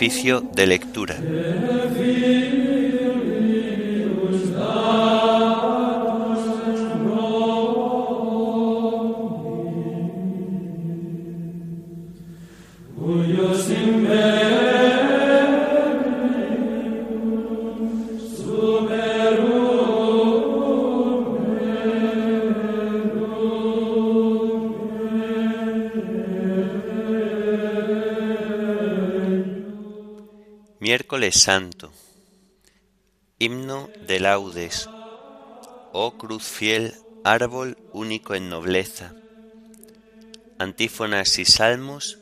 Oficio de lectura. Santo. Himno de laudes. Oh cruz fiel, árbol único en nobleza. Antífonas y salmos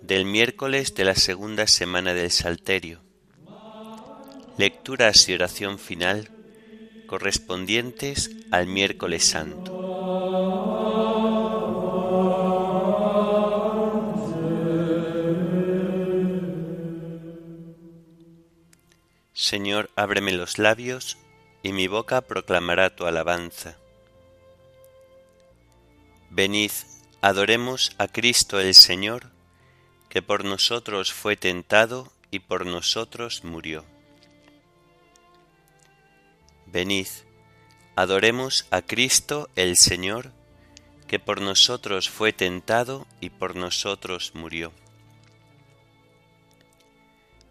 del miércoles de la segunda semana del Salterio. Lecturas y oración final correspondientes al miércoles santo. Señor, ábreme los labios, y mi boca proclamará tu alabanza. Venid, adoremos a Cristo el Señor, que por nosotros fue tentado y por nosotros murió. Venid, adoremos a Cristo el Señor, que por nosotros fue tentado y por nosotros murió.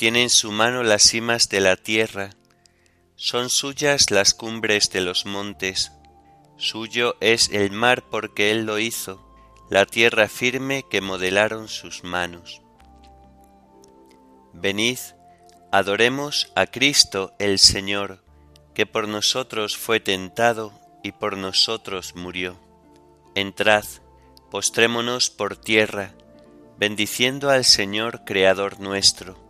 tiene en su mano las cimas de la tierra, son suyas las cumbres de los montes, suyo es el mar porque él lo hizo, la tierra firme que modelaron sus manos. Venid, adoremos a Cristo el Señor, que por nosotros fue tentado y por nosotros murió. Entrad, postrémonos por tierra, bendiciendo al Señor Creador nuestro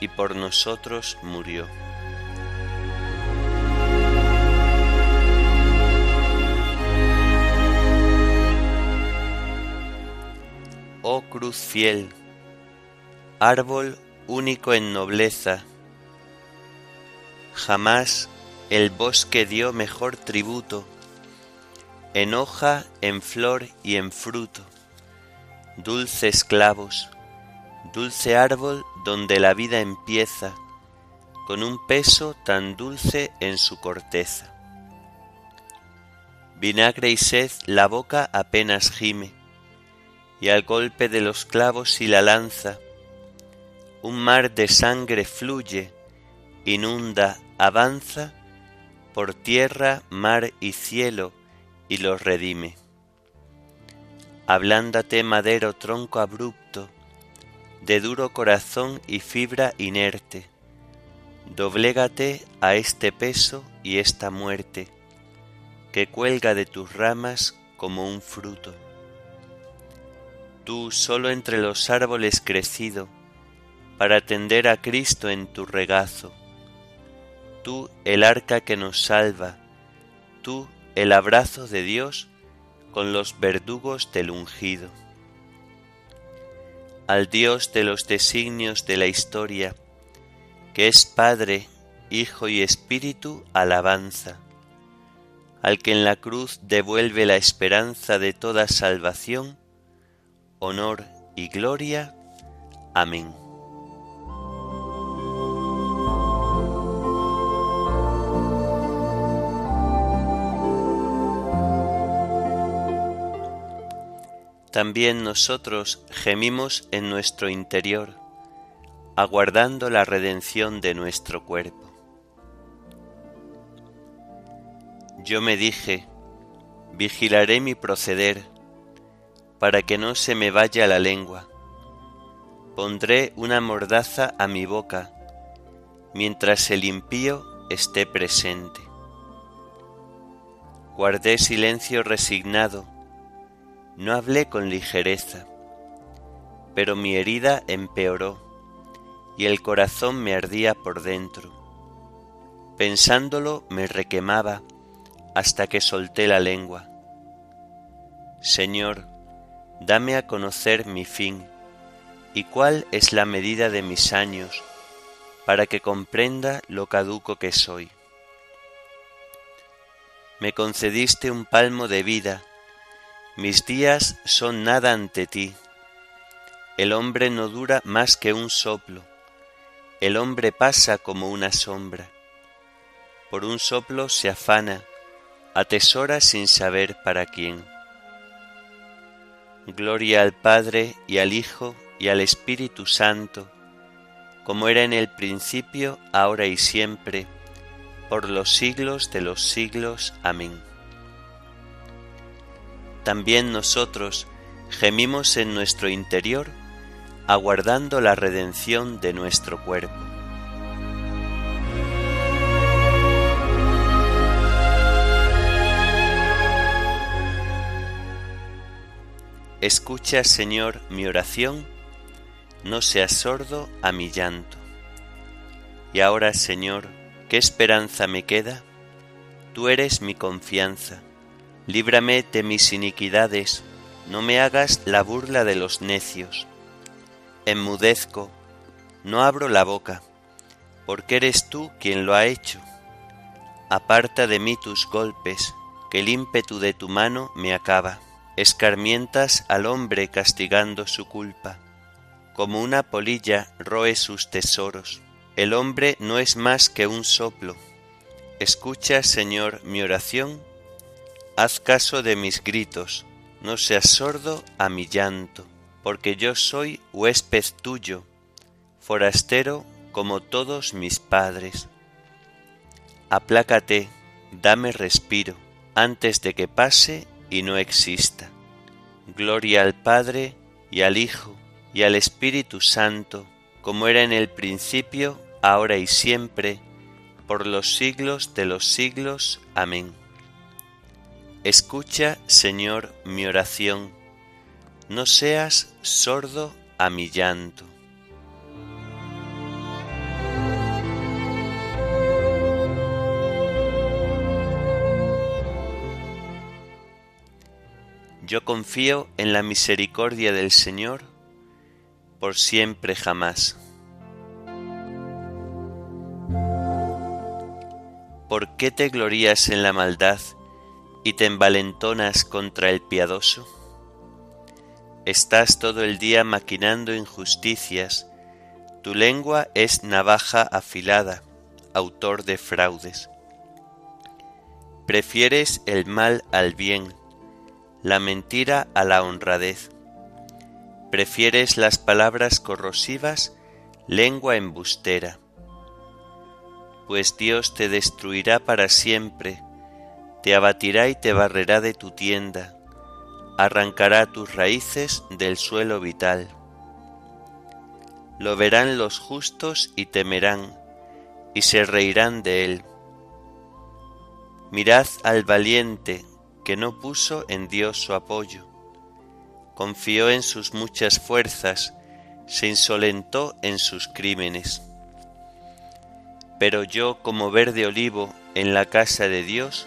y por nosotros murió. Oh cruz fiel, árbol único en nobleza, jamás el bosque dio mejor tributo, en hoja, en flor y en fruto, dulces clavos, dulce árbol donde la vida empieza, con un peso tan dulce en su corteza. Vinagre y sed la boca apenas gime, y al golpe de los clavos y la lanza, un mar de sangre fluye, inunda, avanza, por tierra, mar y cielo, y los redime. Ablándate madero tronco abrupto, de duro corazón y fibra inerte, Doblégate a este peso y esta muerte, que cuelga de tus ramas como un fruto. Tú solo entre los árboles crecido, para atender a Cristo en tu regazo. Tú el arca que nos salva, tú el abrazo de Dios con los verdugos del ungido. Al Dios de los designios de la historia, que es Padre, Hijo y Espíritu, alabanza. Al que en la cruz devuelve la esperanza de toda salvación, honor y gloria. Amén. También nosotros gemimos en nuestro interior, aguardando la redención de nuestro cuerpo. Yo me dije, vigilaré mi proceder, para que no se me vaya la lengua. Pondré una mordaza a mi boca, mientras el impío esté presente. Guardé silencio resignado, no hablé con ligereza, pero mi herida empeoró y el corazón me ardía por dentro. Pensándolo me requemaba hasta que solté la lengua. Señor, dame a conocer mi fin y cuál es la medida de mis años, para que comprenda lo caduco que soy. Me concediste un palmo de vida, mis días son nada ante ti. El hombre no dura más que un soplo. El hombre pasa como una sombra. Por un soplo se afana, atesora sin saber para quién. Gloria al Padre y al Hijo y al Espíritu Santo, como era en el principio, ahora y siempre, por los siglos de los siglos. Amén también nosotros gemimos en nuestro interior, aguardando la redención de nuestro cuerpo. Escucha, Señor, mi oración, no seas sordo a mi llanto. Y ahora, Señor, ¿qué esperanza me queda? Tú eres mi confianza líbrame de mis iniquidades, no me hagas la burla de los necios. Enmudezco, no abro la boca, porque eres tú quien lo ha hecho. Aparta de mí tus golpes, que el ímpetu de tu mano me acaba. Escarmientas al hombre castigando su culpa. Como una polilla roe sus tesoros. El hombre no es más que un soplo. Escucha, Señor, mi oración Haz caso de mis gritos, no seas sordo a mi llanto, porque yo soy huésped tuyo, forastero como todos mis padres. Aplácate, dame respiro, antes de que pase y no exista. Gloria al Padre y al Hijo y al Espíritu Santo, como era en el principio, ahora y siempre, por los siglos de los siglos. Amén. Escucha, Señor, mi oración, no seas sordo a mi llanto. Yo confío en la misericordia del Señor por siempre jamás. ¿Por qué te glorías en la maldad? Y te envalentonas contra el piadoso? Estás todo el día maquinando injusticias, tu lengua es navaja afilada, autor de fraudes. Prefieres el mal al bien, la mentira a la honradez. Prefieres las palabras corrosivas, lengua embustera. Pues Dios te destruirá para siempre, te abatirá y te barrerá de tu tienda, arrancará tus raíces del suelo vital. Lo verán los justos y temerán, y se reirán de él. Mirad al valiente que no puso en Dios su apoyo, confió en sus muchas fuerzas, se insolentó en sus crímenes. Pero yo, como verde olivo en la casa de Dios,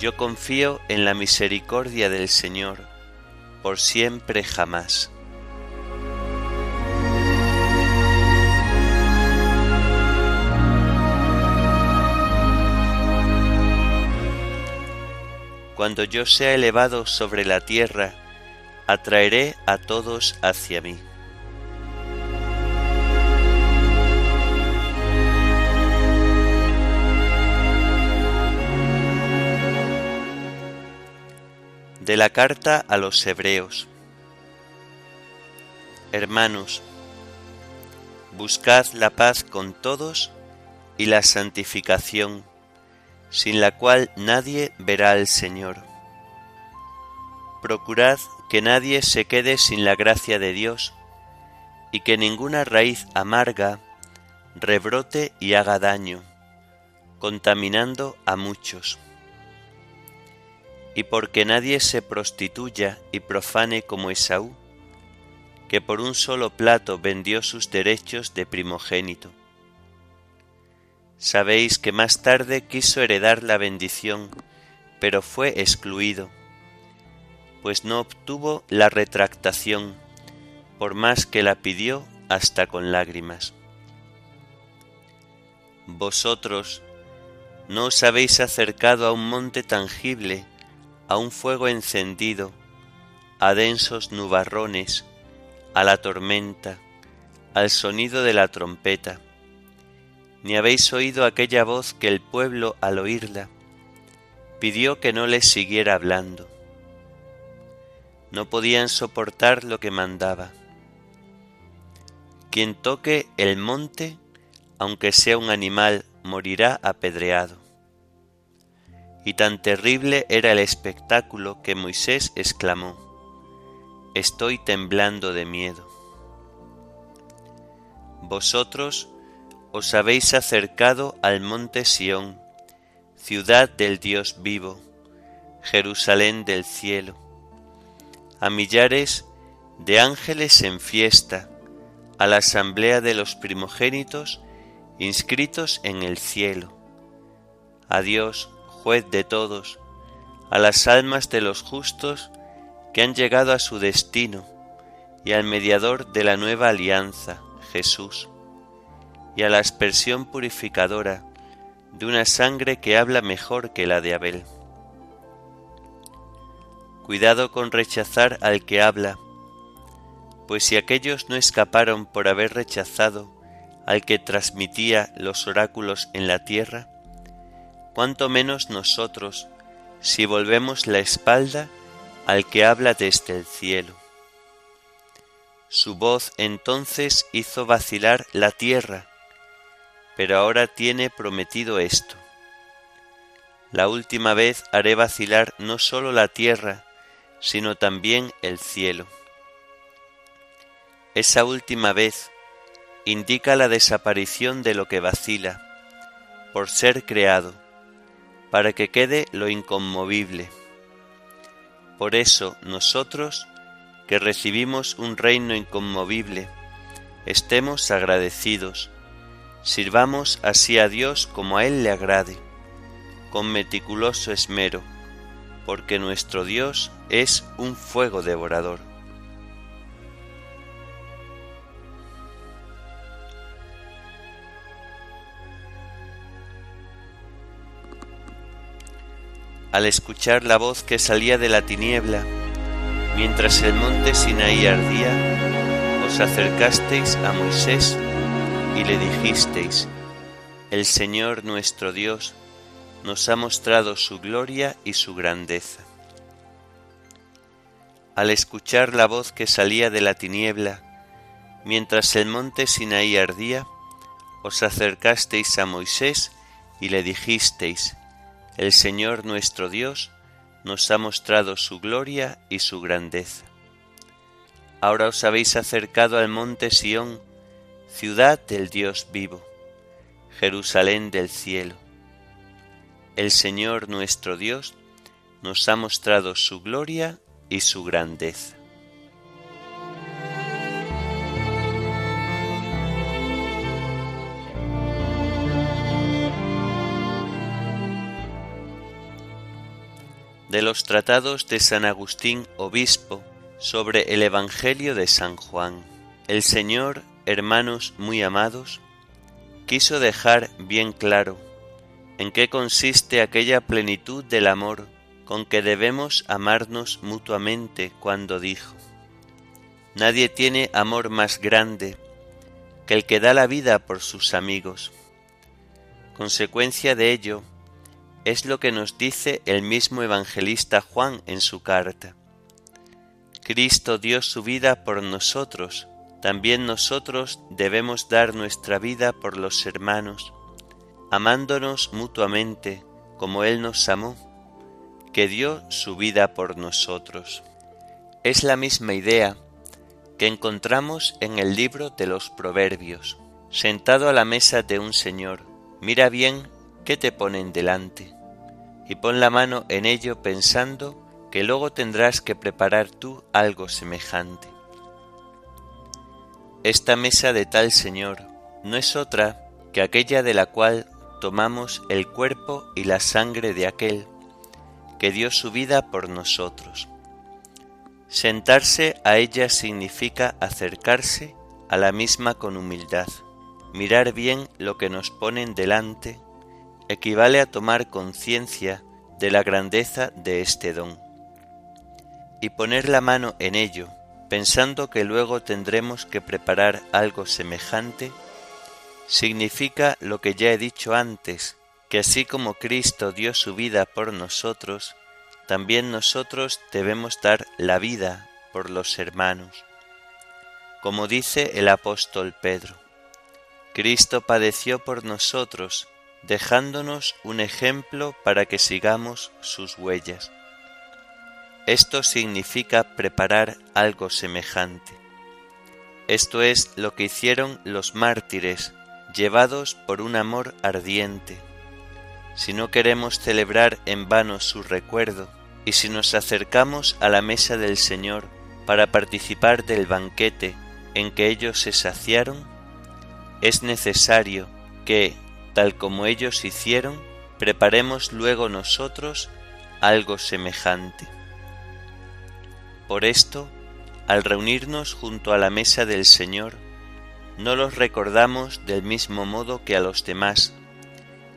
Yo confío en la misericordia del Señor, por siempre jamás. Cuando yo sea elevado sobre la tierra, atraeré a todos hacia mí. De la carta a los Hebreos Hermanos, buscad la paz con todos y la santificación sin la cual nadie verá al Señor. Procurad que nadie se quede sin la gracia de Dios, y que ninguna raíz amarga rebrote y haga daño, contaminando a muchos. Y porque nadie se prostituya y profane como Esaú, que por un solo plato vendió sus derechos de primogénito Sabéis que más tarde quiso heredar la bendición, pero fue excluido, pues no obtuvo la retractación, por más que la pidió hasta con lágrimas. Vosotros no os habéis acercado a un monte tangible, a un fuego encendido, a densos nubarrones, a la tormenta, al sonido de la trompeta ni habéis oído aquella voz que el pueblo al oírla pidió que no les siguiera hablando. No podían soportar lo que mandaba. Quien toque el monte, aunque sea un animal, morirá apedreado. Y tan terrible era el espectáculo que Moisés exclamó, Estoy temblando de miedo. Vosotros os habéis acercado al monte Sión, ciudad del Dios vivo, Jerusalén del cielo, a millares de ángeles en fiesta, a la asamblea de los primogénitos inscritos en el cielo, a Dios, juez de todos, a las almas de los justos que han llegado a su destino, y al mediador de la nueva alianza, Jesús y a la aspersión purificadora de una sangre que habla mejor que la de Abel. Cuidado con rechazar al que habla, pues si aquellos no escaparon por haber rechazado al que transmitía los oráculos en la tierra, cuánto menos nosotros si volvemos la espalda al que habla desde el cielo. Su voz entonces hizo vacilar la tierra pero ahora tiene prometido esto. La última vez haré vacilar no sólo la tierra, sino también el cielo. Esa última vez indica la desaparición de lo que vacila, por ser creado, para que quede lo inconmovible. Por eso nosotros, que recibimos un reino inconmovible, estemos agradecidos Sirvamos así a Dios como a Él le agrade, con meticuloso esmero, porque nuestro Dios es un fuego devorador. Al escuchar la voz que salía de la tiniebla, mientras el monte Sinaí ardía, os acercasteis a Moisés y le dijisteis, El Señor nuestro Dios nos ha mostrado su gloria y su grandeza. Al escuchar la voz que salía de la tiniebla, mientras el monte Sinaí ardía, os acercasteis a Moisés y le dijisteis, El Señor nuestro Dios nos ha mostrado su gloria y su grandeza. Ahora os habéis acercado al monte Sión, ciudad del Dios vivo, Jerusalén del cielo. El Señor nuestro Dios nos ha mostrado su gloria y su grandeza. De los tratados de San Agustín Obispo sobre el Evangelio de San Juan. El Señor, hermanos muy amados, quiso dejar bien claro en qué consiste aquella plenitud del amor con que debemos amarnos mutuamente cuando dijo, Nadie tiene amor más grande que el que da la vida por sus amigos. Consecuencia de ello, es lo que nos dice el mismo evangelista Juan en su carta. Cristo dio su vida por nosotros, también nosotros debemos dar nuestra vida por los hermanos, amándonos mutuamente como Él nos amó, que dio su vida por nosotros. Es la misma idea que encontramos en el libro de los Proverbios. Sentado a la mesa de un señor, mira bien ¿qué te ponen delante? Y pon la mano en ello pensando que luego tendrás que preparar tú algo semejante. Esta mesa de tal Señor no es otra que aquella de la cual tomamos el cuerpo y la sangre de aquel que dio su vida por nosotros. Sentarse a ella significa acercarse a la misma con humildad, mirar bien lo que nos ponen delante equivale a tomar conciencia de la grandeza de este don y poner la mano en ello, pensando que luego tendremos que preparar algo semejante, significa lo que ya he dicho antes, que así como Cristo dio su vida por nosotros, también nosotros debemos dar la vida por los hermanos. Como dice el apóstol Pedro, Cristo padeció por nosotros, dejándonos un ejemplo para que sigamos sus huellas. Esto significa preparar algo semejante. Esto es lo que hicieron los mártires, llevados por un amor ardiente. Si no queremos celebrar en vano su recuerdo, y si nos acercamos a la mesa del Señor para participar del banquete en que ellos se saciaron, es necesario que, tal como ellos hicieron, preparemos luego nosotros algo semejante. Por esto, al reunirnos junto a la mesa del Señor, no los recordamos del mismo modo que a los demás,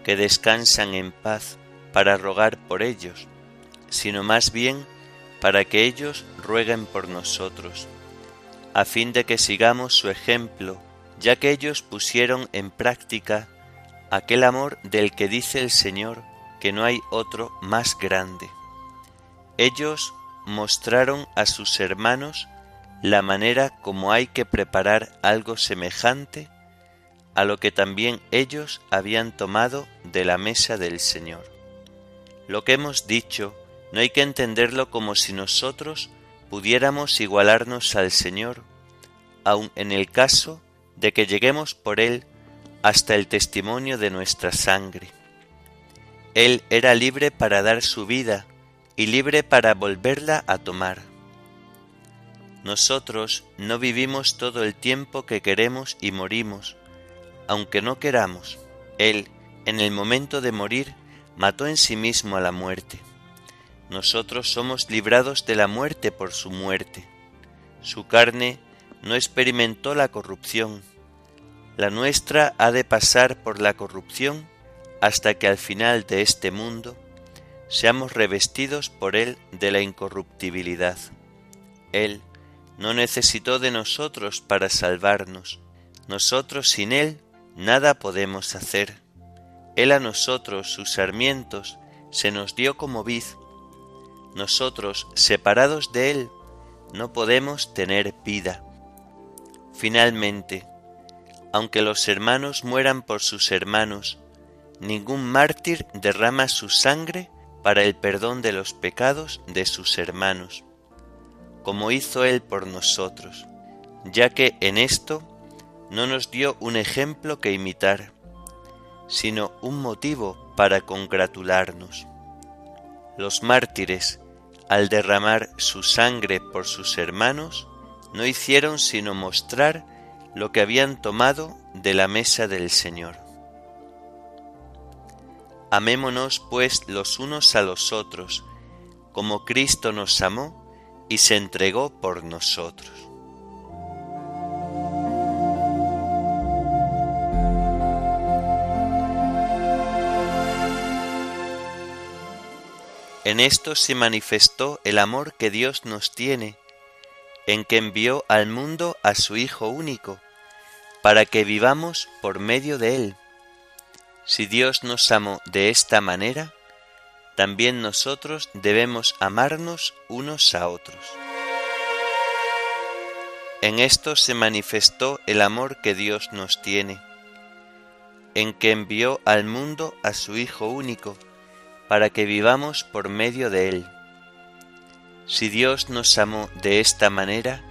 que descansan en paz para rogar por ellos, sino más bien para que ellos rueguen por nosotros, a fin de que sigamos su ejemplo, ya que ellos pusieron en práctica aquel amor del que dice el Señor que no hay otro más grande. Ellos mostraron a sus hermanos la manera como hay que preparar algo semejante a lo que también ellos habían tomado de la mesa del Señor. Lo que hemos dicho no hay que entenderlo como si nosotros pudiéramos igualarnos al Señor, aun en el caso de que lleguemos por Él hasta el testimonio de nuestra sangre. Él era libre para dar su vida y libre para volverla a tomar. Nosotros no vivimos todo el tiempo que queremos y morimos, aunque no queramos. Él, en el momento de morir, mató en sí mismo a la muerte. Nosotros somos librados de la muerte por su muerte. Su carne no experimentó la corrupción, la nuestra ha de pasar por la corrupción hasta que al final de este mundo seamos revestidos por Él de la incorruptibilidad. Él, no necesitó de nosotros para salvarnos. Nosotros sin Él nada podemos hacer. Él a nosotros, sus sarmientos, se nos dio como vid. Nosotros, separados de Él, no podemos tener vida. Finalmente, aunque los hermanos mueran por sus hermanos, ningún mártir derrama su sangre para el perdón de los pecados de sus hermanos, como hizo Él por nosotros, ya que en esto no nos dio un ejemplo que imitar, sino un motivo para congratularnos. Los mártires, al derramar su sangre por sus hermanos, no hicieron sino mostrar lo que habían tomado de la mesa del Señor. Amémonos pues los unos a los otros, como Cristo nos amó y se entregó por nosotros. En esto se manifestó el amor que Dios nos tiene, en que envió al mundo a su Hijo único, para que vivamos por medio de Él. Si Dios nos amó de esta manera, también nosotros debemos amarnos unos a otros. En esto se manifestó el amor que Dios nos tiene, en que envió al mundo a su Hijo único, para que vivamos por medio de Él. Si Dios nos amó de esta manera,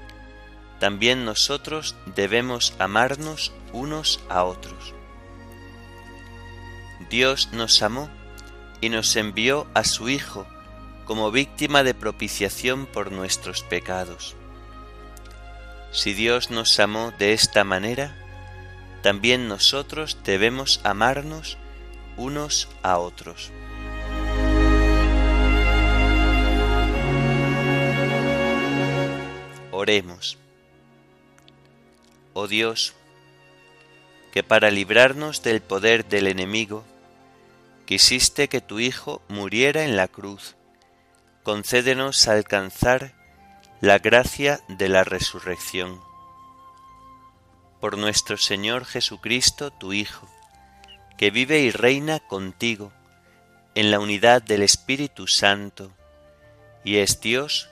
también nosotros debemos amarnos unos a otros. Dios nos amó y nos envió a su Hijo como víctima de propiciación por nuestros pecados. Si Dios nos amó de esta manera, también nosotros debemos amarnos unos a otros. Oremos. Oh Dios, que para librarnos del poder del enemigo, quisiste que tu Hijo muriera en la cruz, concédenos alcanzar la gracia de la resurrección. Por nuestro Señor Jesucristo, tu Hijo, que vive y reina contigo en la unidad del Espíritu Santo, y es Dios